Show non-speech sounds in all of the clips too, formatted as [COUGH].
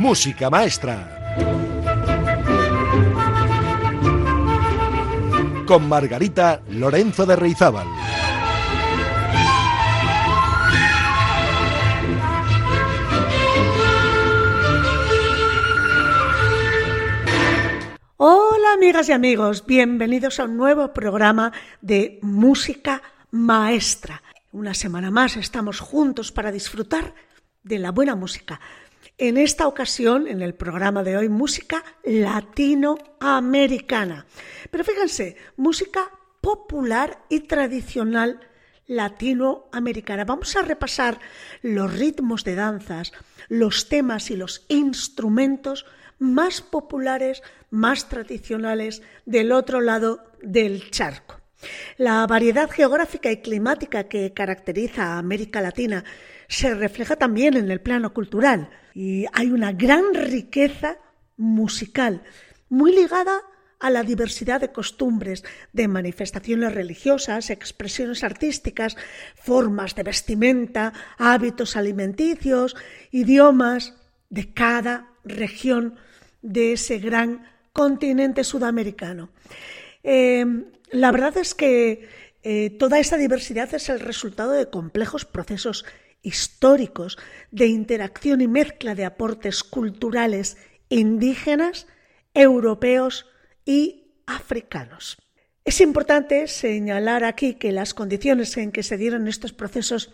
Música Maestra. Con Margarita Lorenzo de Reizábal. Hola amigas y amigos, bienvenidos a un nuevo programa de Música Maestra. Una semana más estamos juntos para disfrutar de la buena música. En esta ocasión, en el programa de hoy, música latinoamericana. Pero fíjense, música popular y tradicional latinoamericana. Vamos a repasar los ritmos de danzas, los temas y los instrumentos más populares, más tradicionales del otro lado del charco. La variedad geográfica y climática que caracteriza a América Latina se refleja también en el plano cultural y hay una gran riqueza musical muy ligada a la diversidad de costumbres, de manifestaciones religiosas, expresiones artísticas, formas de vestimenta, hábitos alimenticios, idiomas de cada región de ese gran continente sudamericano. Eh, la verdad es que eh, toda esa diversidad es el resultado de complejos procesos históricos de interacción y mezcla de aportes culturales indígenas, europeos y africanos. Es importante señalar aquí que las condiciones en que se dieron estos procesos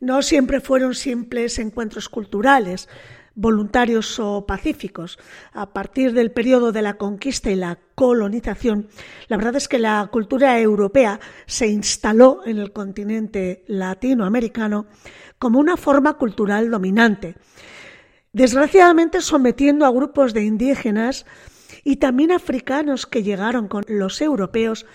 no siempre fueron simples encuentros culturales, voluntarios o pacíficos. A partir del periodo de la conquista y la colonización, la verdad es que la cultura europea se instaló en el continente latinoamericano como una forma cultural dominante, desgraciadamente sometiendo a grupos de indígenas y también africanos que llegaron con los europeos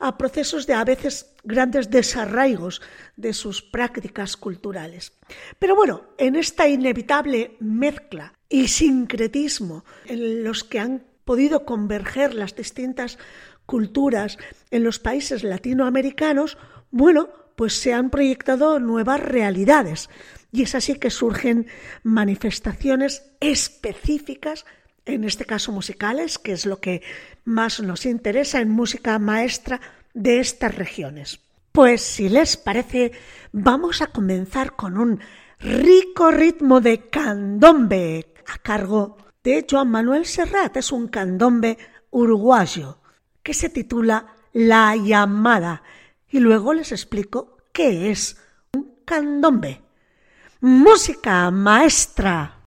a procesos de a veces grandes desarraigos de sus prácticas culturales. Pero bueno, en esta inevitable mezcla y sincretismo en los que han podido converger las distintas culturas en los países latinoamericanos, bueno, pues se han proyectado nuevas realidades y es así que surgen manifestaciones específicas en este caso musicales, que es lo que más nos interesa en música maestra de estas regiones. Pues si les parece, vamos a comenzar con un rico ritmo de candombe a cargo de Joan Manuel Serrat. Es un candombe uruguayo que se titula La llamada y luego les explico qué es un candombe. Música maestra.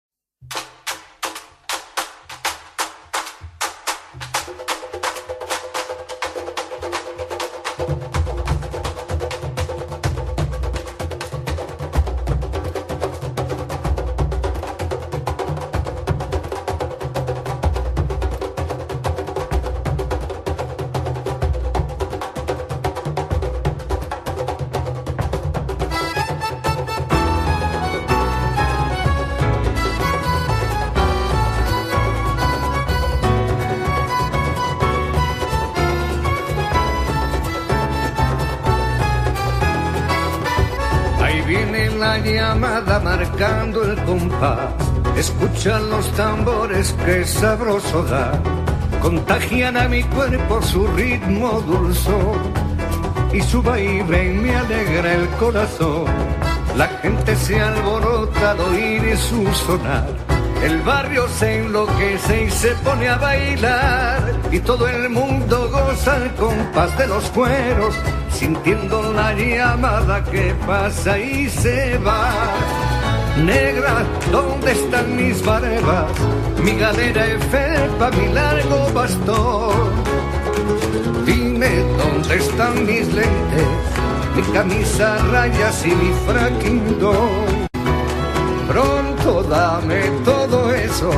Marcando el compás. Escuchan los tambores que sabroso da. Contagian a mi cuerpo su ritmo dulzón. Y su baile me alegra el corazón. La gente se alborota al oír su sonar. El barrio se enloquece y se pone a bailar. Y todo el mundo goza el compás de los cueros sintiendo la llamada que pasa y se va. Negra, ¿dónde están mis barbas? Mi galera felpa, mi largo bastón. Dime dónde están mis lentes, mi camisa rayas y mi fraquindón. Pronto dame todo eso,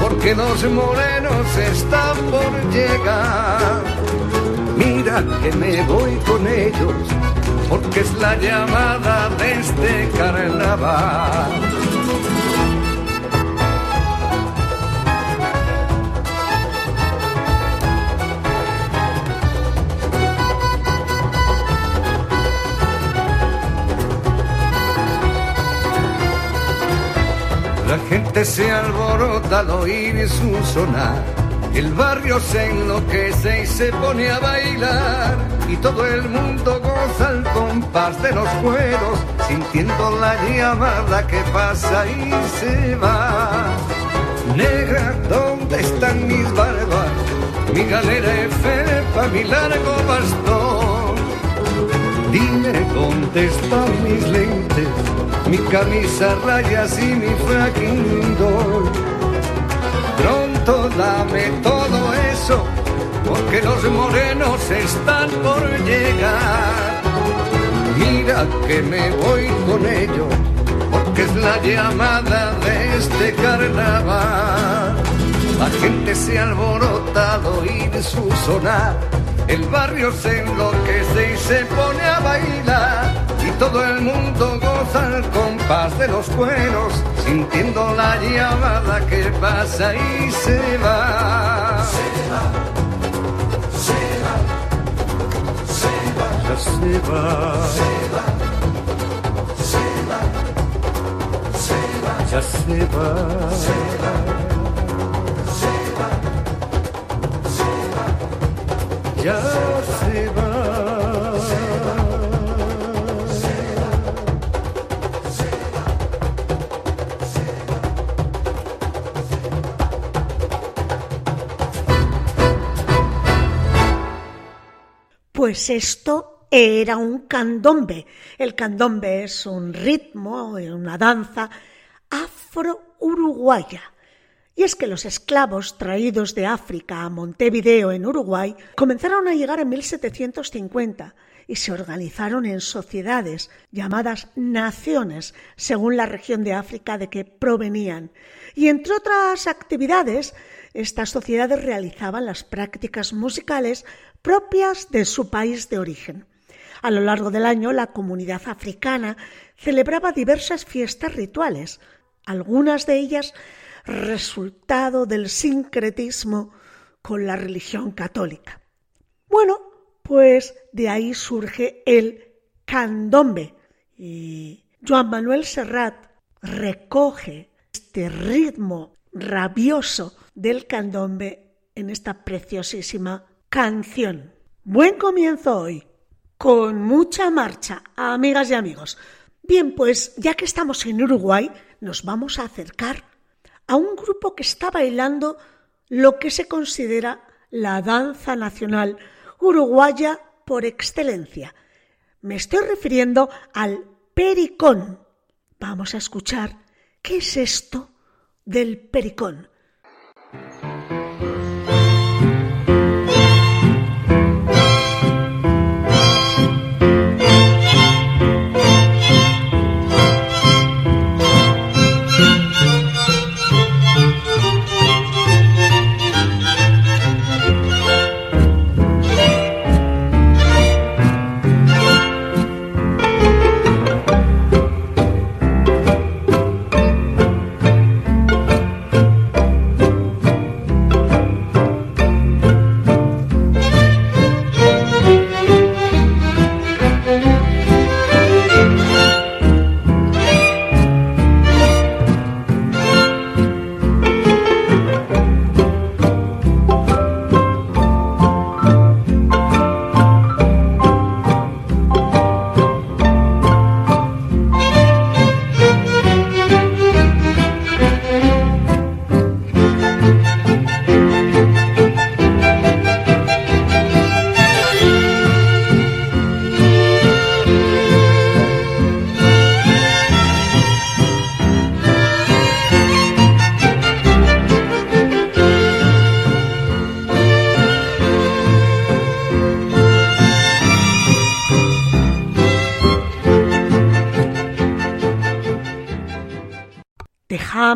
porque los morenos están por llegar Mira que me voy con ellos, porque es la llamada de este carnaval. La gente se alborota al oír su sonar. El barrio se enloquece y se pone a bailar y todo el mundo goza al compás de los cueros, sintiendo la llamada que pasa y se va. Negra, ¿dónde están mis barbas? Mi galera es felpa, mi largo bastón. Dime, ¿dónde están mis lentes? Mi camisa rayas y mi fracking Pronto dame todo eso, porque los morenos están por llegar. Mira que me voy con ellos, porque es la llamada de este carnaval. La gente se alborota al oír su sonar, el barrio se enloquece y se pone a bailar y todo el mundo goza al compás de los cueros, sintiendo la llamada que pasa y se va. Se va, se va, se va, ya se va. Se va, se va, Pues esto era un candombe. El candombe es un ritmo, una danza afro-uruguaya. Y es que los esclavos traídos de África a Montevideo, en Uruguay, comenzaron a llegar en 1750 y se organizaron en sociedades llamadas naciones, según la región de África de que provenían. Y entre otras actividades, estas sociedades realizaban las prácticas musicales propias de su país de origen. A lo largo del año, la comunidad africana celebraba diversas fiestas rituales, algunas de ellas resultado del sincretismo con la religión católica. Bueno, pues de ahí surge el candombe y Joan Manuel Serrat recoge este ritmo rabioso del candombe en esta preciosísima canción. Buen comienzo hoy, con mucha marcha, amigas y amigos. Bien, pues ya que estamos en Uruguay, nos vamos a acercar a un grupo que está bailando lo que se considera la danza nacional uruguaya por excelencia. Me estoy refiriendo al pericón. Vamos a escuchar qué es esto del pericón.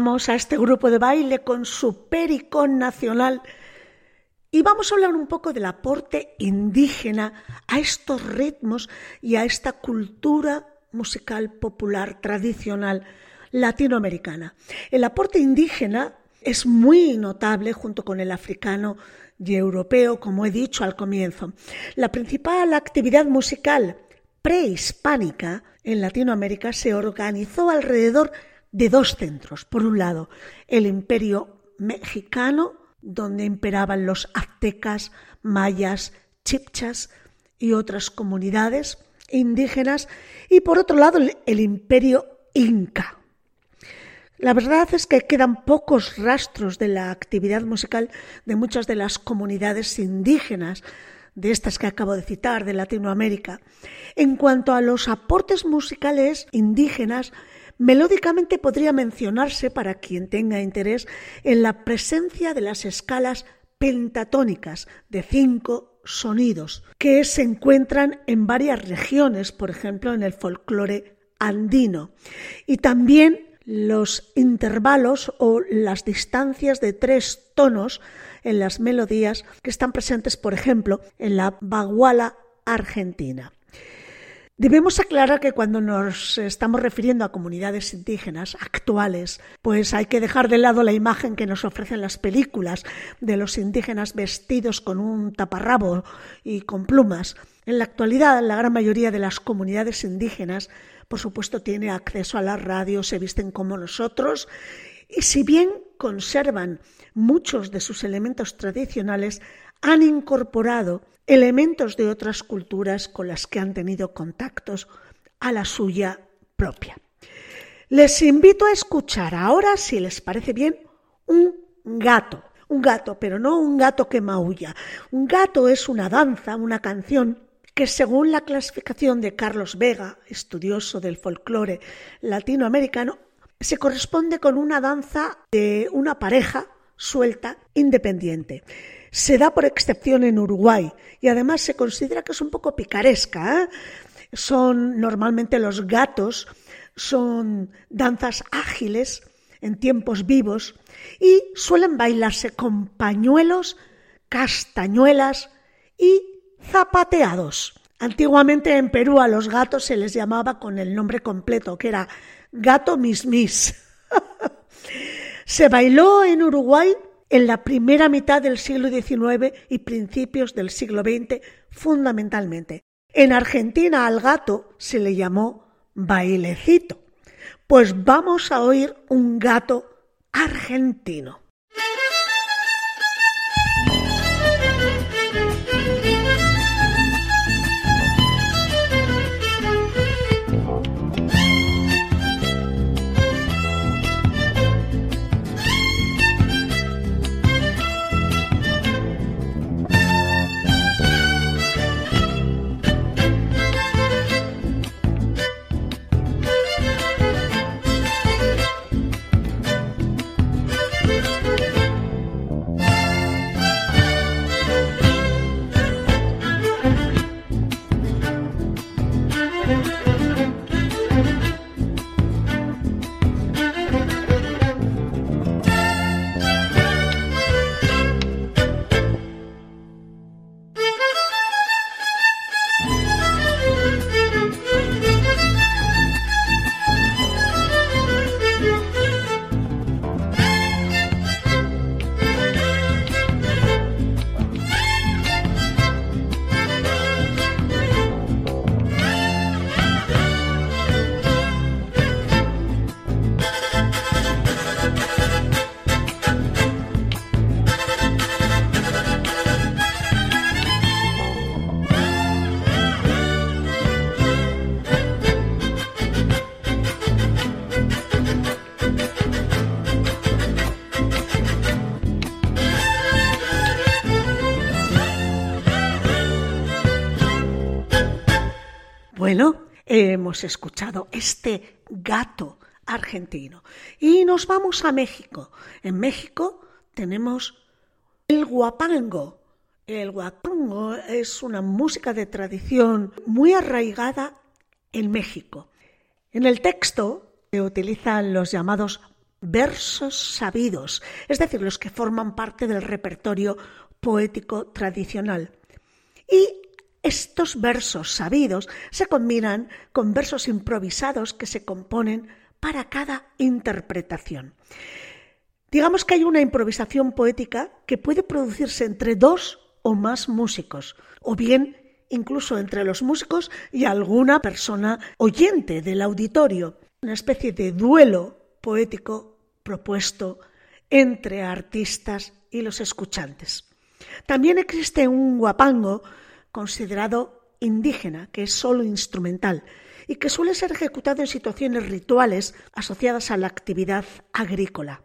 A este grupo de baile con su pericón nacional y vamos a hablar un poco del aporte indígena a estos ritmos y a esta cultura musical popular tradicional latinoamericana. El aporte indígena es muy notable junto con el africano y europeo, como he dicho al comienzo. La principal actividad musical prehispánica en Latinoamérica se organizó alrededor de dos centros. Por un lado, el imperio mexicano, donde imperaban los aztecas, mayas, chipchas y otras comunidades indígenas, y por otro lado, el imperio inca. La verdad es que quedan pocos rastros de la actividad musical de muchas de las comunidades indígenas de estas que acabo de citar, de Latinoamérica. En cuanto a los aportes musicales indígenas, melódicamente podría mencionarse, para quien tenga interés, en la presencia de las escalas pentatónicas de cinco sonidos, que se encuentran en varias regiones, por ejemplo, en el folclore andino, y también los intervalos o las distancias de tres tonos en las melodías que están presentes, por ejemplo, en la baguala argentina. Debemos aclarar que cuando nos estamos refiriendo a comunidades indígenas actuales, pues hay que dejar de lado la imagen que nos ofrecen las películas de los indígenas vestidos con un taparrabo y con plumas. En la actualidad, la gran mayoría de las comunidades indígenas, por supuesto, tiene acceso a la radio, se visten como nosotros y si bien conservan muchos de sus elementos tradicionales, han incorporado elementos de otras culturas con las que han tenido contactos a la suya propia. Les invito a escuchar ahora, si les parece bien, un gato. Un gato, pero no un gato que maulla. Un gato es una danza, una canción que según la clasificación de Carlos Vega, estudioso del folclore latinoamericano, se corresponde con una danza de una pareja suelta, independiente. Se da por excepción en Uruguay y además se considera que es un poco picaresca. ¿eh? Son normalmente los gatos, son danzas ágiles en tiempos vivos y suelen bailarse con pañuelos, castañuelas y zapateados. Antiguamente en Perú a los gatos se les llamaba con el nombre completo, que era gato mismis. [LAUGHS] se bailó en Uruguay en la primera mitad del siglo XIX y principios del siglo XX fundamentalmente. En Argentina al gato se le llamó bailecito. Pues vamos a oír un gato argentino. Bueno, hemos escuchado este gato argentino y nos vamos a México. En México tenemos el guapango. El guapango es una música de tradición muy arraigada en México. En el texto se utilizan los llamados versos sabidos, es decir, los que forman parte del repertorio poético tradicional. Y estos versos sabidos se combinan con versos improvisados que se componen para cada interpretación. Digamos que hay una improvisación poética que puede producirse entre dos o más músicos, o bien incluso entre los músicos y alguna persona oyente del auditorio, una especie de duelo poético propuesto entre artistas y los escuchantes. También existe un guapango considerado indígena, que es solo instrumental y que suele ser ejecutado en situaciones rituales asociadas a la actividad agrícola.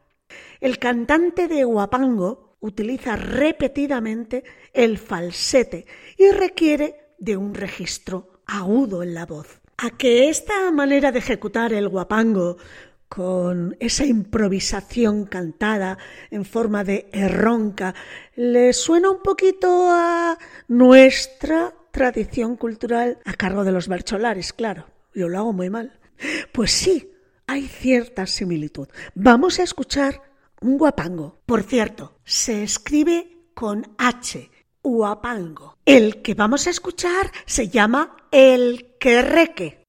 El cantante de guapango utiliza repetidamente el falsete y requiere de un registro agudo en la voz. A que esta manera de ejecutar el guapango con esa improvisación cantada en forma de erronca, le suena un poquito a nuestra tradición cultural a cargo de los bercholares, claro. Yo lo hago muy mal. Pues sí, hay cierta similitud. Vamos a escuchar un guapango. Por cierto, se escribe con H, guapango. El que vamos a escuchar se llama el querreque.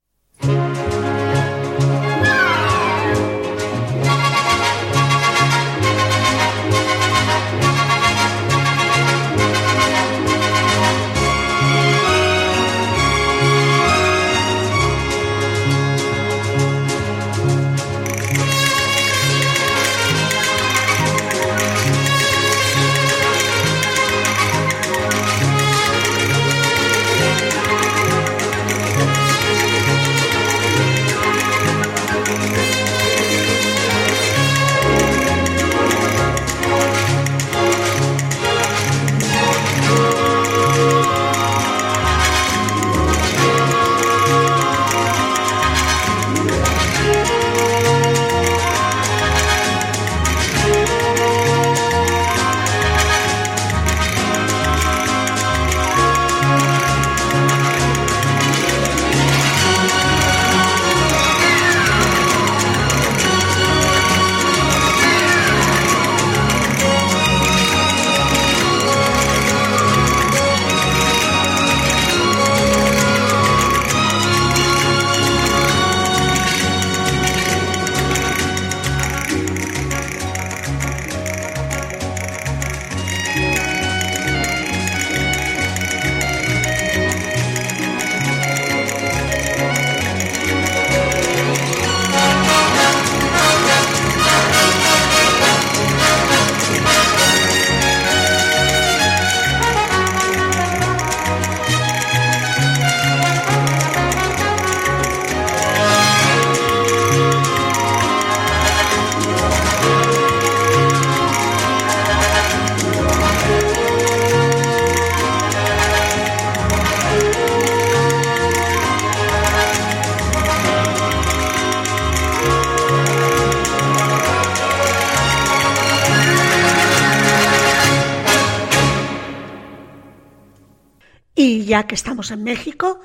Estamos en México,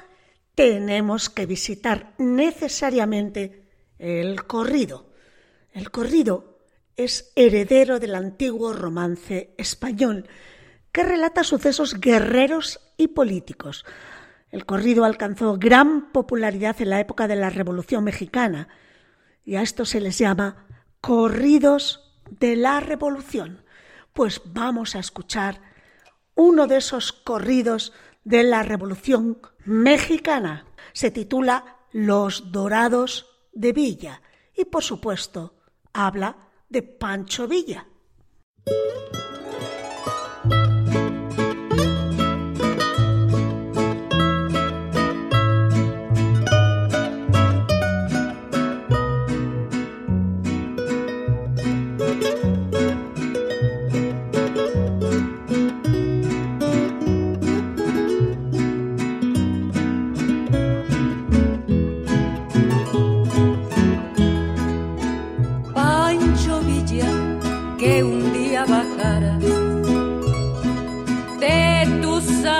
tenemos que visitar necesariamente el corrido. El corrido es heredero del antiguo romance español, que relata sucesos guerreros y políticos. El corrido alcanzó gran popularidad en la época de la Revolución Mexicana y a esto se les llama corridos de la Revolución. Pues vamos a escuchar uno de esos corridos de la Revolución Mexicana. Se titula Los Dorados de Villa y, por supuesto, habla de Pancho Villa.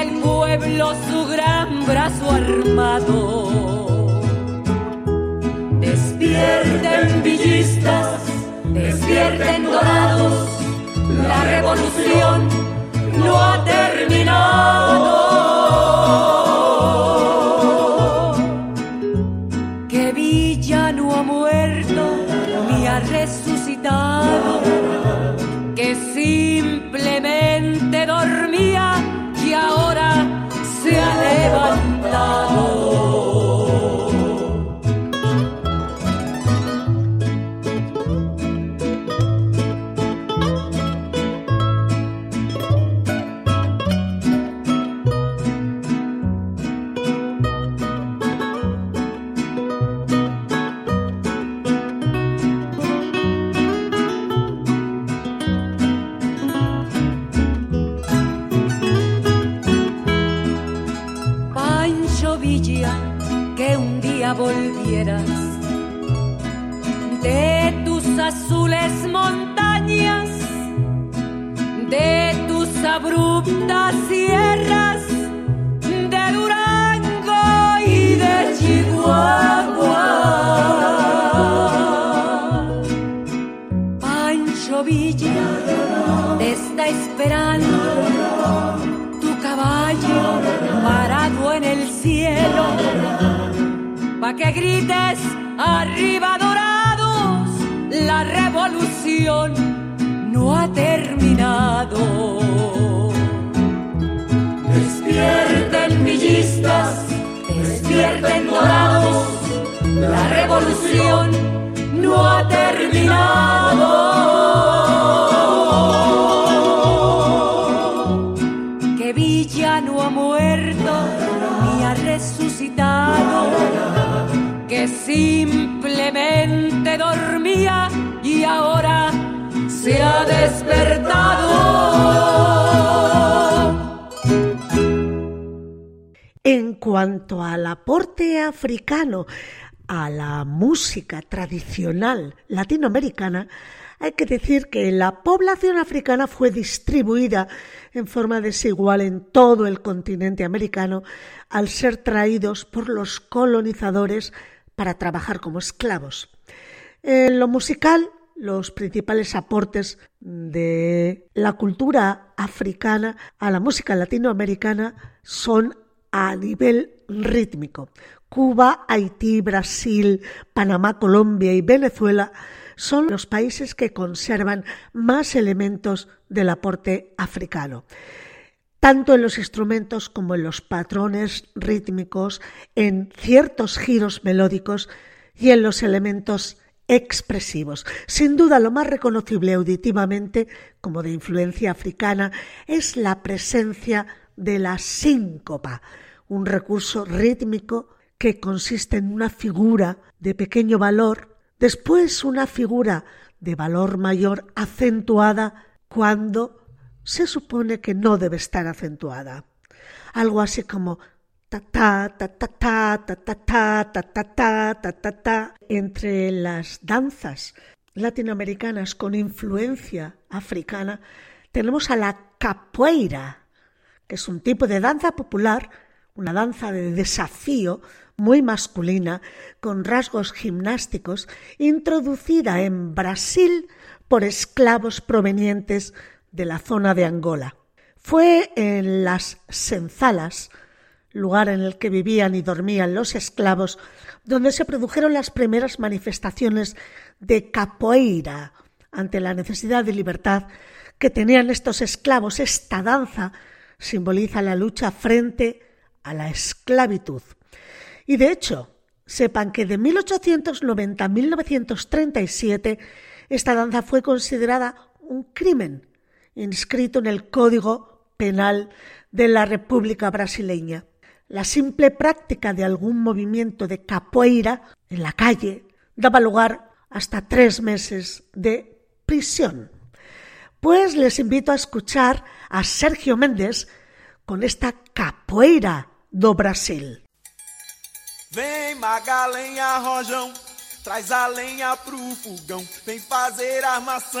del pueblo su gran brazo armado. Despierten Villa despierten dorados, la revolución no ha terminado. Que Villa no ha muerto ni ha resucitado, que simplemente que grites arriba dorados, la revolución no ha terminado. Despierten villistas, despierten dorados, la revolución no ha terminado. Que Villa no ha muerto ni ha resucitado que simplemente dormía y ahora se ha despertado. En cuanto al aporte africano a la música tradicional latinoamericana, hay que decir que la población africana fue distribuida en forma desigual en todo el continente americano al ser traídos por los colonizadores para trabajar como esclavos. En lo musical, los principales aportes de la cultura africana a la música latinoamericana son a nivel rítmico. Cuba, Haití, Brasil, Panamá, Colombia y Venezuela son los países que conservan más elementos del aporte africano tanto en los instrumentos como en los patrones rítmicos, en ciertos giros melódicos y en los elementos expresivos. Sin duda lo más reconocible auditivamente como de influencia africana es la presencia de la síncopa, un recurso rítmico que consiste en una figura de pequeño valor, después una figura de valor mayor acentuada cuando se supone que no debe estar acentuada. Algo así como ta ta ta ta ta ta ta ta ta ta ta ta ta ta entre las danzas latinoamericanas con influencia africana tenemos a la capoeira, que es un tipo de danza popular, una danza de desafío muy masculina, con rasgos gimnásticos, introducida en Brasil por esclavos provenientes de la zona de Angola. Fue en las Senzalas, lugar en el que vivían y dormían los esclavos, donde se produjeron las primeras manifestaciones de capoeira ante la necesidad de libertad que tenían estos esclavos. Esta danza simboliza la lucha frente a la esclavitud. Y de hecho, sepan que de 1890 a 1937 esta danza fue considerada un crimen inscrito en el Código Penal de la República Brasileña. La simple práctica de algún movimiento de capoeira en la calle daba lugar hasta tres meses de prisión. Pues les invito a escuchar a Sergio Méndez con esta capoeira do Brasil. Vem Magalenha Rojão, traz a lenha pro fogão, vem fazer armação.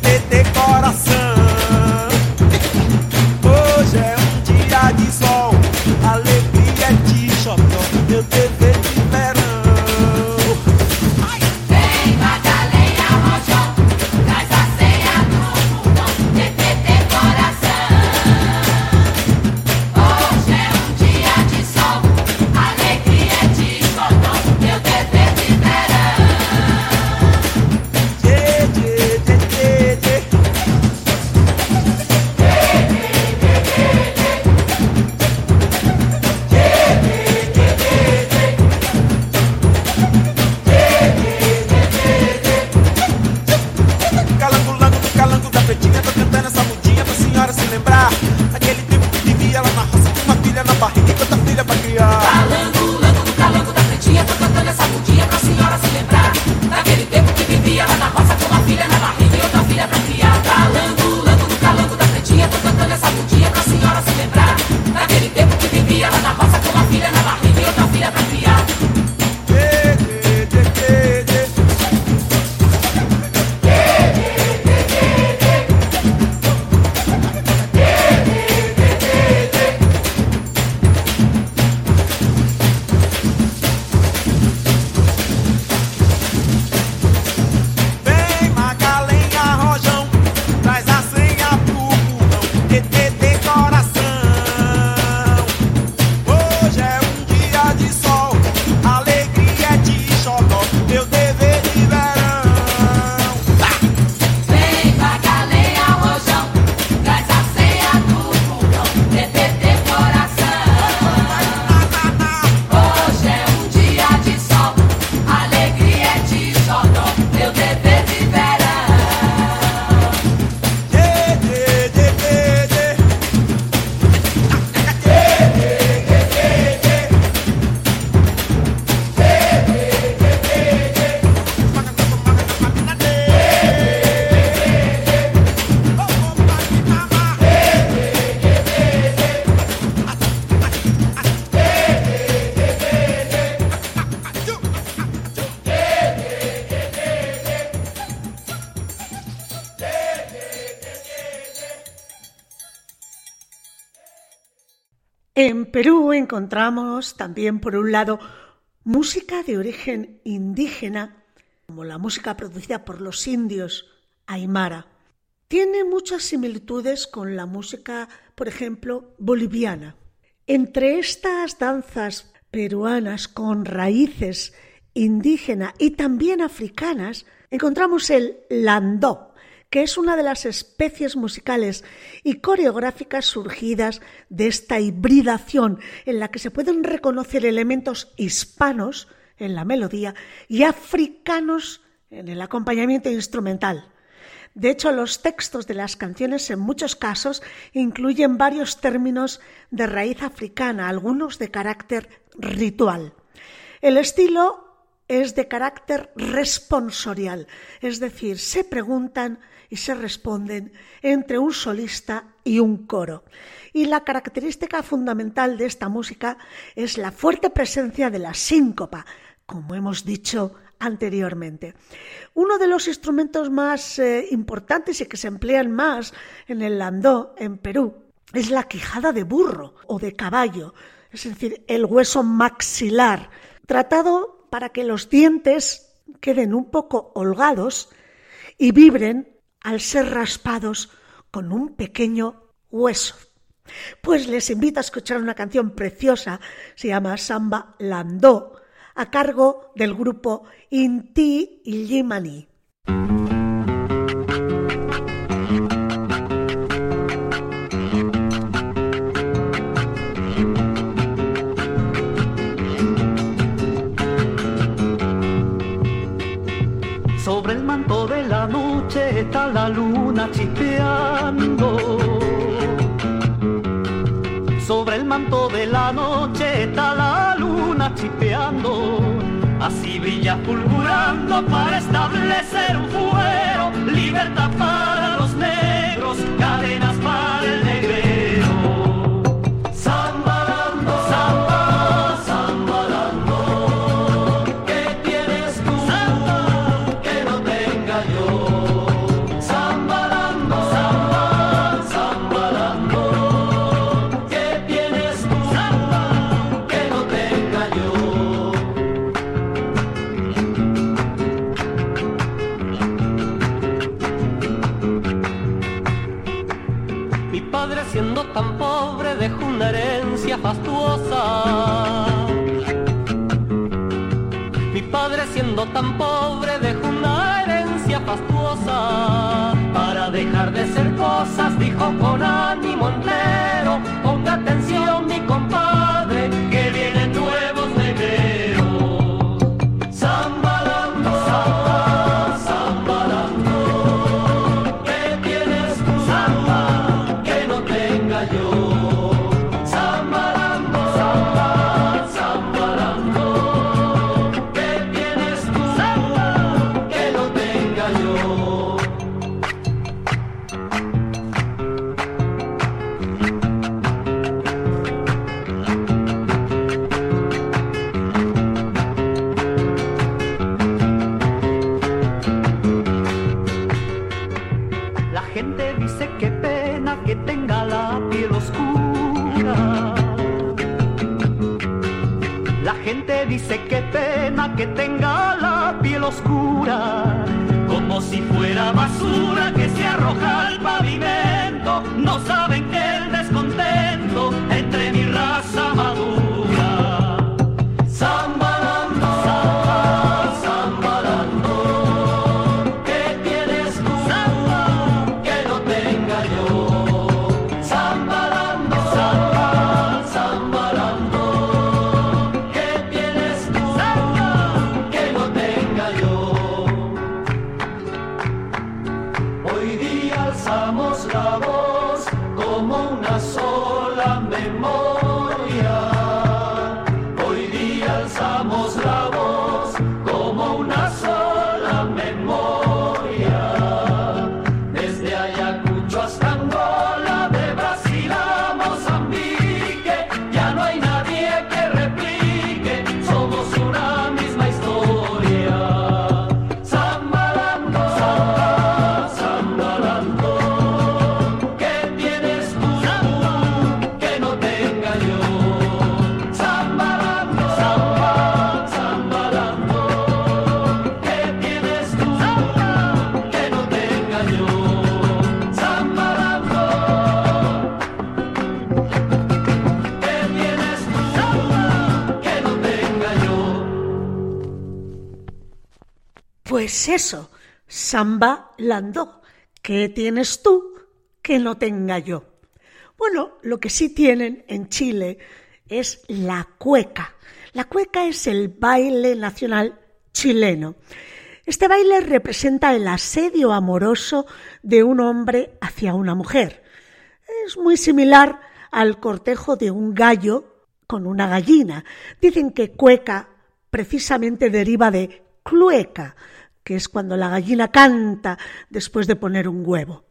Pro encontramos también, por un lado, música de origen indígena, como la música producida por los indios Aymara. Tiene muchas similitudes con la música, por ejemplo, boliviana. Entre estas danzas peruanas con raíces indígena y también africanas, encontramos el landó, que es una de las especies musicales y coreográficas surgidas de esta hibridación en la que se pueden reconocer elementos hispanos en la melodía y africanos en el acompañamiento instrumental. De hecho, los textos de las canciones en muchos casos incluyen varios términos de raíz africana, algunos de carácter ritual. El estilo es de carácter responsorial, es decir, se preguntan y se responden entre un solista y un coro. Y la característica fundamental de esta música es la fuerte presencia de la síncopa, como hemos dicho anteriormente. Uno de los instrumentos más eh, importantes y que se emplean más en el landó en Perú es la quijada de burro o de caballo, es decir, el hueso maxilar, tratado para que los dientes queden un poco holgados y vibren al ser raspados con un pequeño hueso. Pues les invito a escuchar una canción preciosa, se llama Samba Landó, a cargo del grupo Inti Illimani. Sobre el manto de la noche luna chispeando. Sobre el manto de la noche está la luna chispeando. Así brilla fulgurando para establecer un fuero. Libertad para los negros, cadenas para el negrero. Dijo con dice que pena que tenga la piel oscura. Como si fuera basura que se arroja Pues eso, samba landó. ¿Qué tienes tú que no tenga yo? Bueno, lo que sí tienen en Chile es la cueca. La cueca es el baile nacional chileno. Este baile representa el asedio amoroso de un hombre hacia una mujer. Es muy similar al cortejo de un gallo con una gallina. Dicen que cueca precisamente deriva de clueca, que es cuando la gallina canta después de poner un huevo.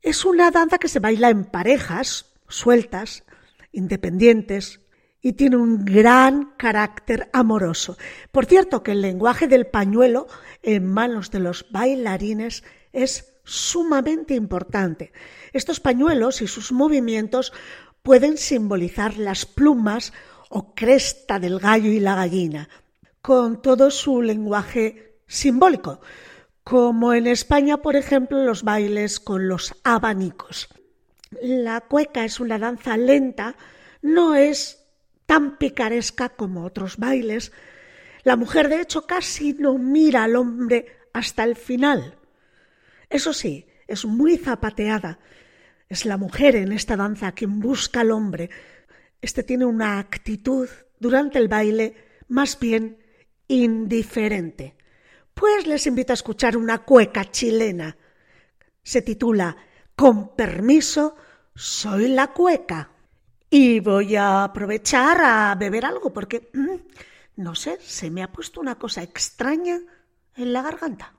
Es una danza que se baila en parejas, sueltas, independientes, y tiene un gran carácter amoroso. Por cierto, que el lenguaje del pañuelo en manos de los bailarines es sumamente importante. Estos pañuelos y sus movimientos pueden simbolizar las plumas o cresta del gallo y la gallina, con todo su lenguaje simbólico, como en España, por ejemplo, los bailes con los abanicos. La cueca es una danza lenta, no es tan picaresca como otros bailes. La mujer, de hecho, casi no mira al hombre hasta el final. Eso sí, es muy zapateada. Es la mujer en esta danza quien busca al hombre. Este tiene una actitud durante el baile más bien indiferente. Pues les invito a escuchar una cueca chilena Se titula Con permiso, soy la cueca. Y voy a aprovechar a beber algo porque, mm, no sé, se me ha puesto una cosa extraña en la garganta.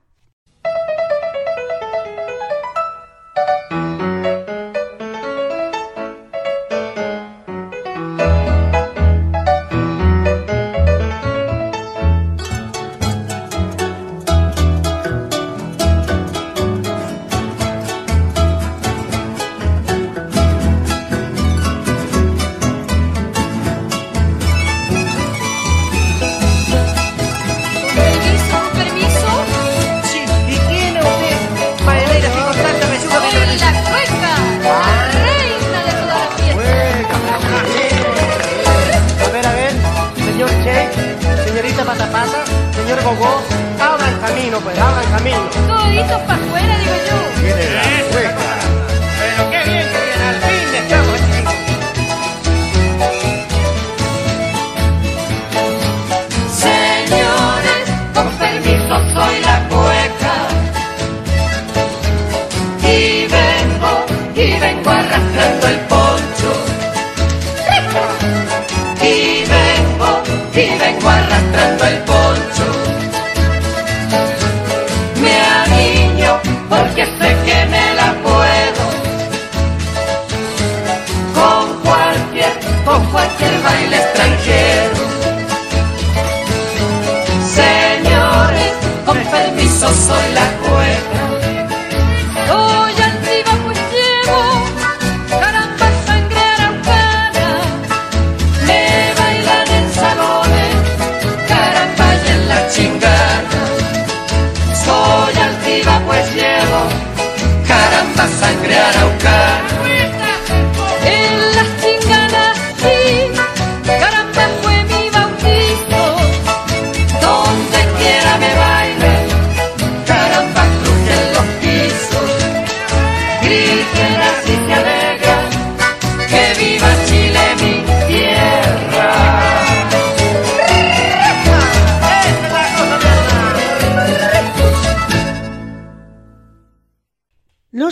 meu canto.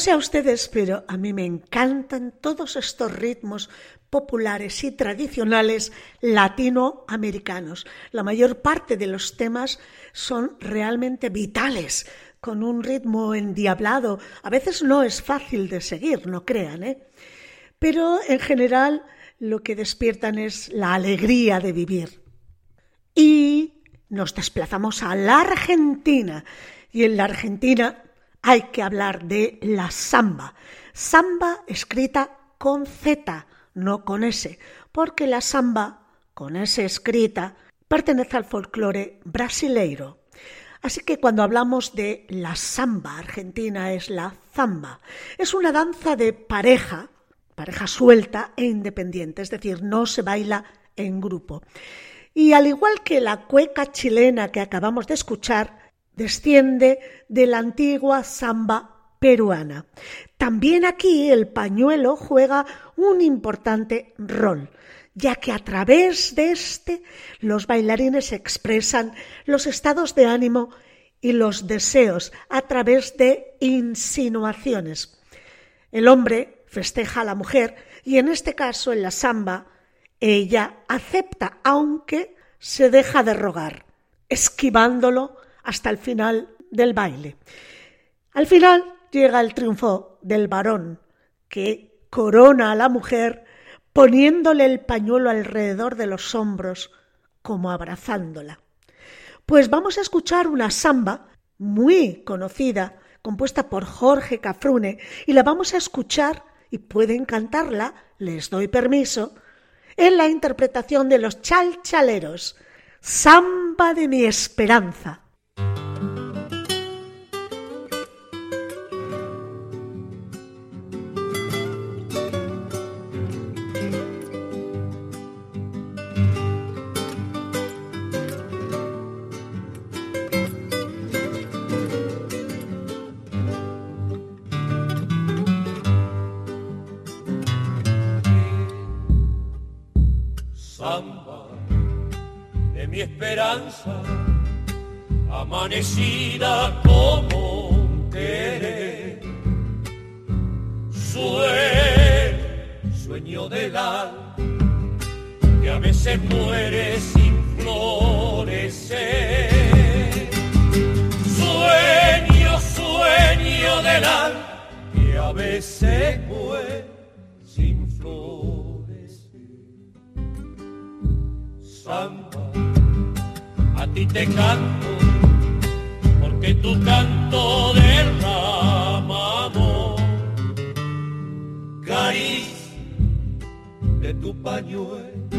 Sé a ustedes, pero a mí me encantan todos estos ritmos populares y tradicionales latinoamericanos. La mayor parte de los temas son realmente vitales, con un ritmo endiablado. A veces no es fácil de seguir, no crean, ¿eh? Pero en general lo que despiertan es la alegría de vivir. Y nos desplazamos a la Argentina. Y en la Argentina hay que hablar de la samba. Samba escrita con Z, no con S, porque la samba, con S escrita, pertenece al folclore brasileiro. Así que cuando hablamos de la samba argentina es la zamba. Es una danza de pareja, pareja suelta e independiente, es decir, no se baila en grupo. Y al igual que la cueca chilena que acabamos de escuchar, desciende de la antigua samba peruana. También aquí el pañuelo juega un importante rol, ya que a través de este los bailarines expresan los estados de ánimo y los deseos a través de insinuaciones. El hombre festeja a la mujer y en este caso en la samba ella acepta aunque se deja de rogar, esquivándolo hasta el final del baile. Al final llega el triunfo del varón, que corona a la mujer poniéndole el pañuelo alrededor de los hombros, como abrazándola. Pues vamos a escuchar una samba muy conocida, compuesta por Jorge Cafrune, y la vamos a escuchar, y pueden cantarla, les doy permiso, en la interpretación de los chalchaleros, Samba de mi esperanza. Amanecida como un querer, Sueño, sueño del alma que a veces muere sin florecer. Sueño, sueño del alma que a veces muere sin florecer. Samba, ti te canto, porque tu canto derrama amor. Caricia de tu pañuelo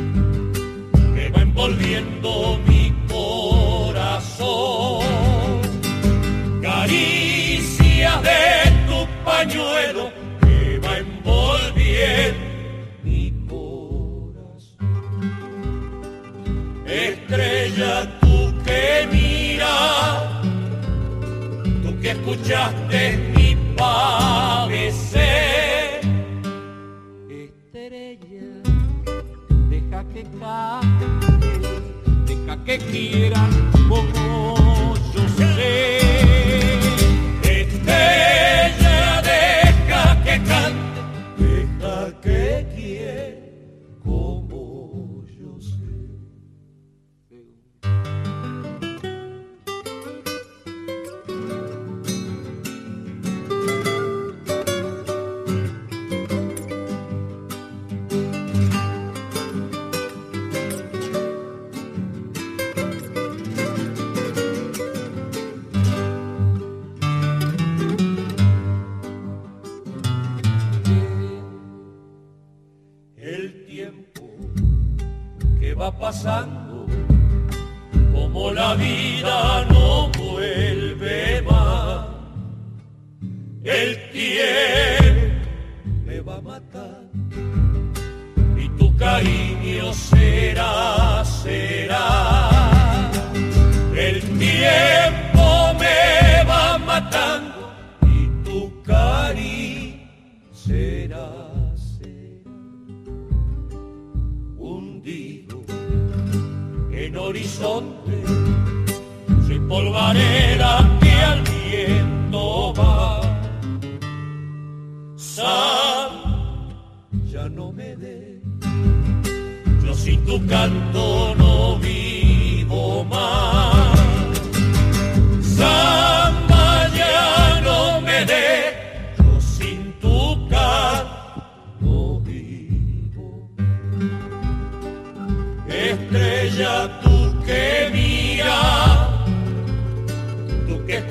que va envolviendo mi corazón. Caricia de tu pañuelo escuchaste mi padecer. Estrella deja que cante, deja que quieran como la vida horizonte, soy polvareda que al viento va. Sam, ya no me dé, yo sin tu canto no vivo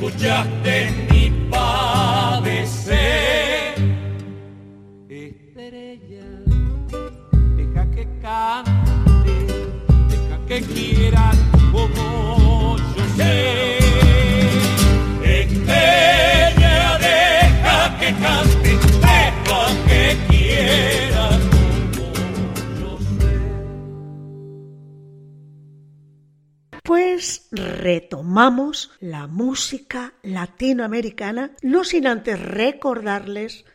escuchaste mi padecer. Estrella, deja que cante, deja que quiera como retomamos la música latinoamericana, no sin antes recordarles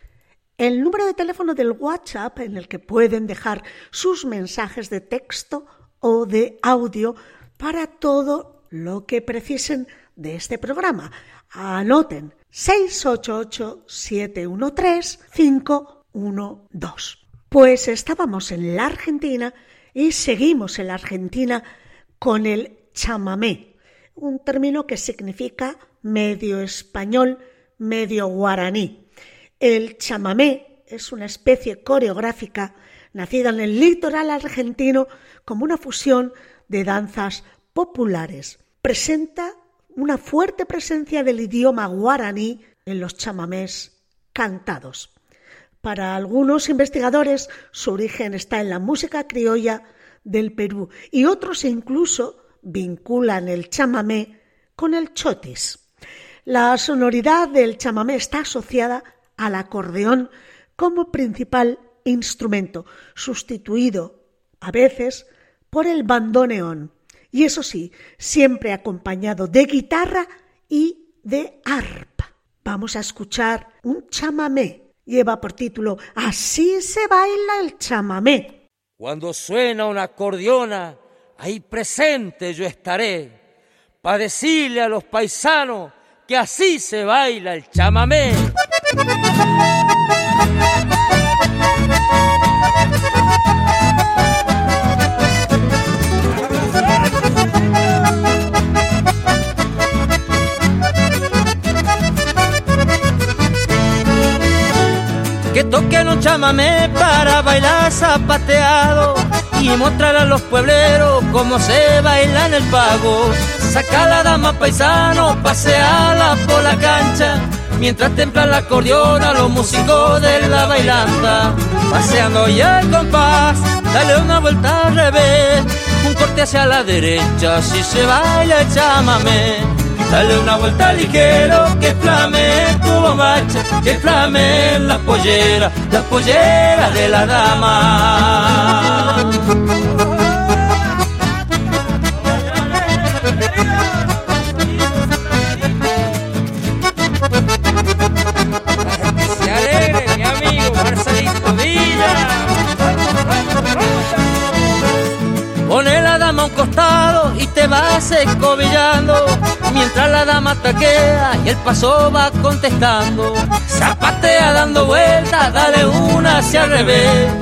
el número de teléfono del WhatsApp en el que pueden dejar sus mensajes de texto o de audio para todo lo que precisen de este programa. Anoten 688-713-512. Pues estábamos en la Argentina y seguimos en la Argentina con el chamamé, un término que significa medio español, medio guaraní. El chamamé es una especie coreográfica nacida en el litoral argentino como una fusión de danzas populares. Presenta una fuerte presencia del idioma guaraní en los chamamés cantados. Para algunos investigadores su origen está en la música criolla del Perú y otros incluso vinculan el chamamé con el chotis. La sonoridad del chamamé está asociada al acordeón como principal instrumento, sustituido a veces por el bandoneón, y eso sí, siempre acompañado de guitarra y de arpa. Vamos a escuchar un chamamé. Lleva por título Así se baila el chamamé. Cuando suena una acordeona, ahí presente yo estaré, para decirle a los paisanos que así se baila el chamamé. que toquen un chamamé para bailar zapateado y mostrar a los puebleros cómo se baila en el pago. Saca la dama paisano, paseala por la cancha, mientras templan la acordeona los músicos de la bailanta. Paseando ya el compás, dale una vuelta al revés, un corte hacia la derecha, si se baila el. Dale una vuelta ligero, que flame tu bombacha, que flame la pollera, la pollera de la dama. Mientras la dama taquea y el paso va contestando. Zapatea dando vueltas, dale una hacia el revés.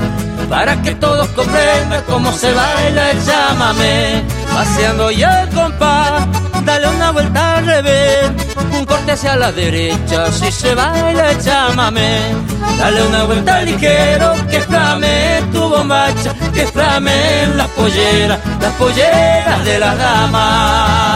Para que todos comprendan cómo se baila el llámame. Paseando ya el compás, dale una vuelta al revés. Un corte hacia la derecha, si se baila el llámame. Dale una vuelta ligero, que flame tu bombacha Que flame las polleras, las polleras de la dama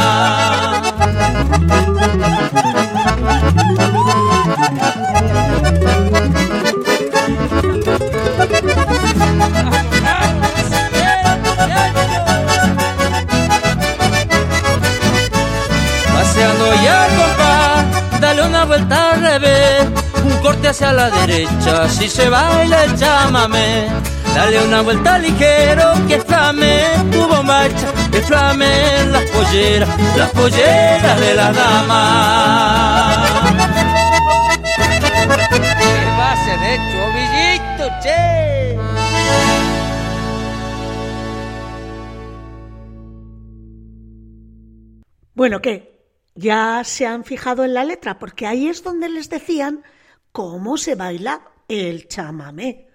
Paseando ya compa, dale una vuelta al revés, un corte hacia la derecha, si se baila chamamé. Dale una vuelta ligero, que flame tu bombacha, que flame las polleras, las polleras de la dama. ¿Qué va a ser hecho, ovillito, che? Bueno, ¿qué? Ya se han fijado en la letra, porque ahí es donde les decían cómo se baila el chamamé.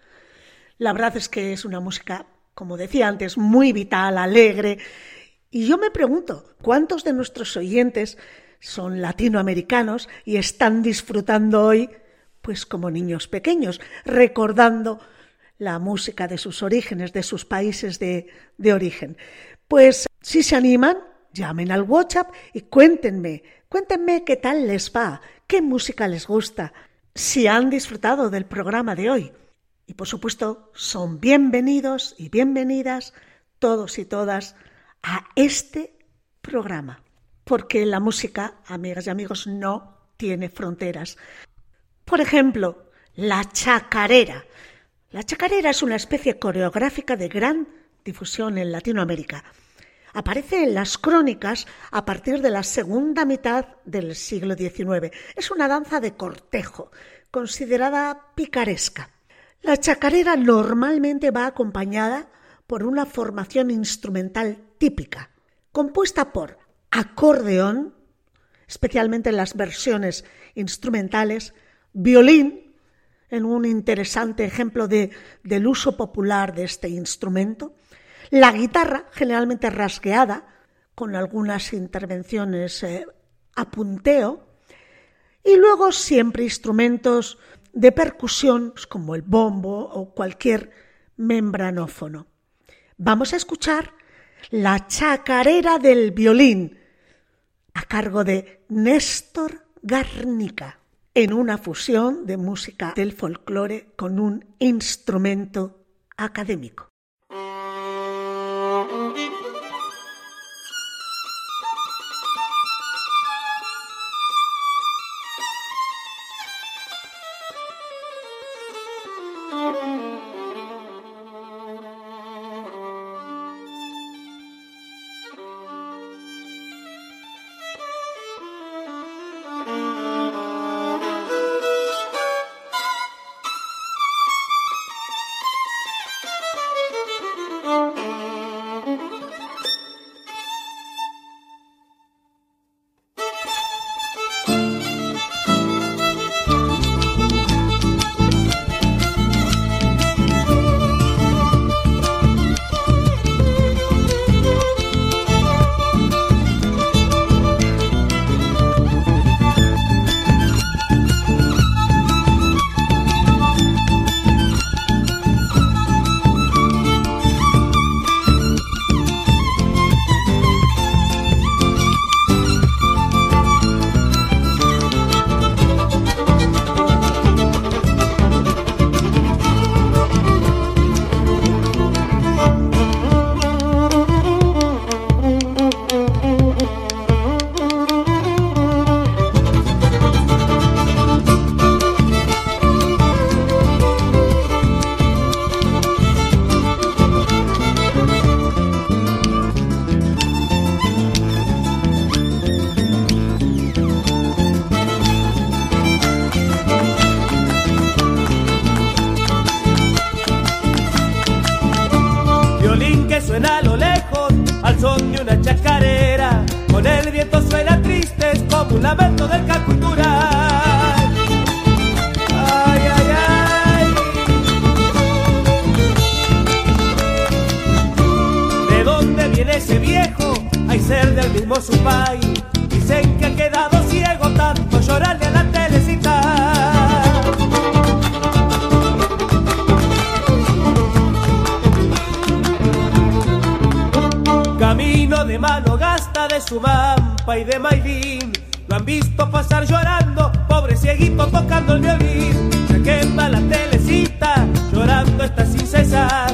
La verdad es que es una música, como decía antes, muy vital, alegre. Y yo me pregunto, ¿cuántos de nuestros oyentes son latinoamericanos y están disfrutando hoy, pues como niños pequeños, recordando la música de sus orígenes, de sus países de, de origen? Pues si se animan, llamen al WhatsApp y cuéntenme, cuéntenme qué tal les va, qué música les gusta, si han disfrutado del programa de hoy. Y por supuesto, son bienvenidos y bienvenidas todos y todas a este programa, porque la música, amigas y amigos, no tiene fronteras. Por ejemplo, la chacarera. La chacarera es una especie coreográfica de gran difusión en Latinoamérica. Aparece en las crónicas a partir de la segunda mitad del siglo XIX. Es una danza de cortejo, considerada picaresca. La chacarera normalmente va acompañada por una formación instrumental típica, compuesta por acordeón, especialmente en las versiones instrumentales, violín, en un interesante ejemplo de, del uso popular de este instrumento, la guitarra, generalmente rasgueada, con algunas intervenciones eh, a punteo, y luego siempre instrumentos de percusión como el bombo o cualquier membranófono. Vamos a escuchar la chacarera del violín a cargo de Néstor Garnica en una fusión de música del folclore con un instrumento académico. Lamento del cultural. Ay, ay, ay. ¿De dónde viene ese viejo? Hay ser del mismo su país. Dicen que ha quedado ciego tanto llorarle a la telecita. Camino de mano gasta de su mampa y de maidín. Lo han visto pasar llorando, pobre cieguito tocando el violín. Se quema la telecita, llorando está sin cesar.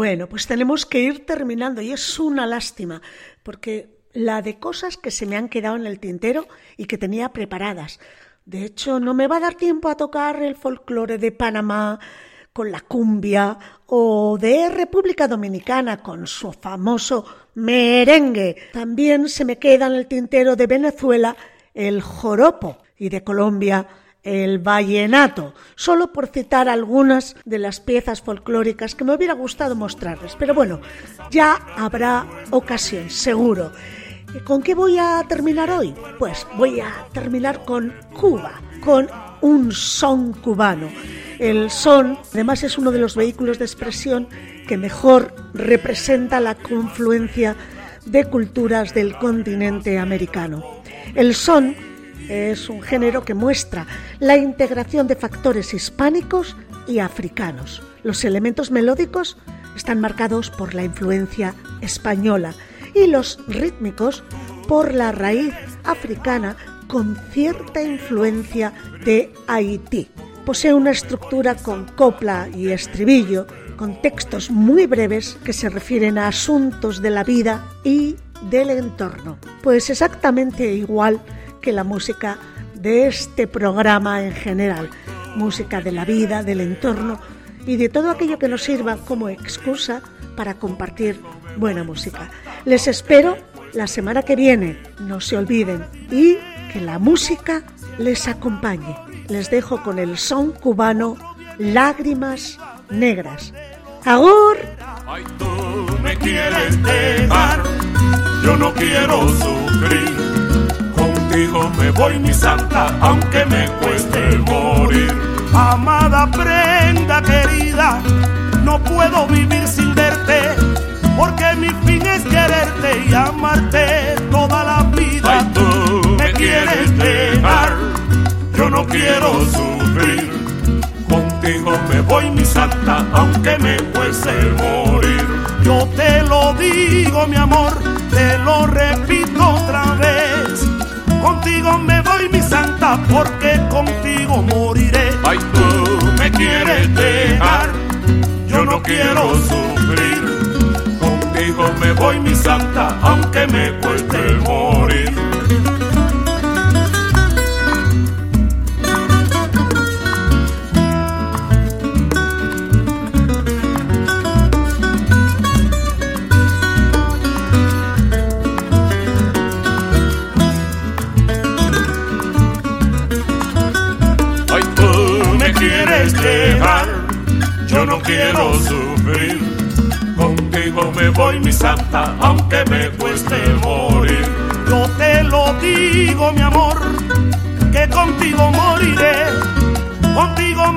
Bueno, pues tenemos que ir terminando y es una lástima porque la de cosas que se me han quedado en el tintero y que tenía preparadas. De hecho, no me va a dar tiempo a tocar el folclore de Panamá con la cumbia o de República Dominicana con su famoso merengue. También se me queda en el tintero de Venezuela el joropo y de Colombia el vallenato, solo por citar algunas de las piezas folclóricas que me hubiera gustado mostrarles. Pero bueno, ya habrá ocasión, seguro. ¿Con qué voy a terminar hoy? Pues voy a terminar con Cuba, con un son cubano. El son, además, es uno de los vehículos de expresión que mejor representa la confluencia de culturas del continente americano. El son es un género que muestra la integración de factores hispánicos y africanos. Los elementos melódicos están marcados por la influencia española y los rítmicos por la raíz africana con cierta influencia de Haití. Posee una estructura con copla y estribillo, con textos muy breves que se refieren a asuntos de la vida y del entorno. Pues exactamente igual que la música de este programa en general, música de la vida, del entorno y de todo aquello que nos sirva como excusa para compartir buena música. Les espero la semana que viene, no se olviden, y que la música les acompañe. Les dejo con el son cubano Lágrimas Negras. ¡Agur! Ay, tú me quieres yo no quiero sufrir contigo me voy mi santa, aunque me cueste morir. Amada prenda querida, no puedo vivir sin verte, porque mi fin es quererte y amarte toda la vida. Ay, tú me quieres dejar, yo no quiero sufrir. Contigo me voy mi santa, aunque me cueste morir. Yo te lo digo, mi amor, te lo repito otra vez Contigo me voy, mi santa, porque contigo moriré. Ay, tú me quieres dejar, yo no quiero sufrir. Contigo me voy, mi santa, aunque me cueste morir. Yo no quiero sufrir. Contigo me voy, mi santa, aunque me cueste morir. Yo te lo digo, mi amor, que contigo moriré. Contigo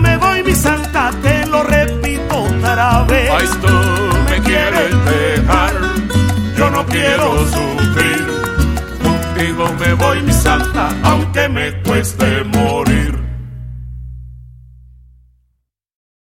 mi santa, te lo repito otra vez. Ay, tú me quieres dejar, yo no quiero sufrir. Contigo me voy, mi santa, aunque me cueste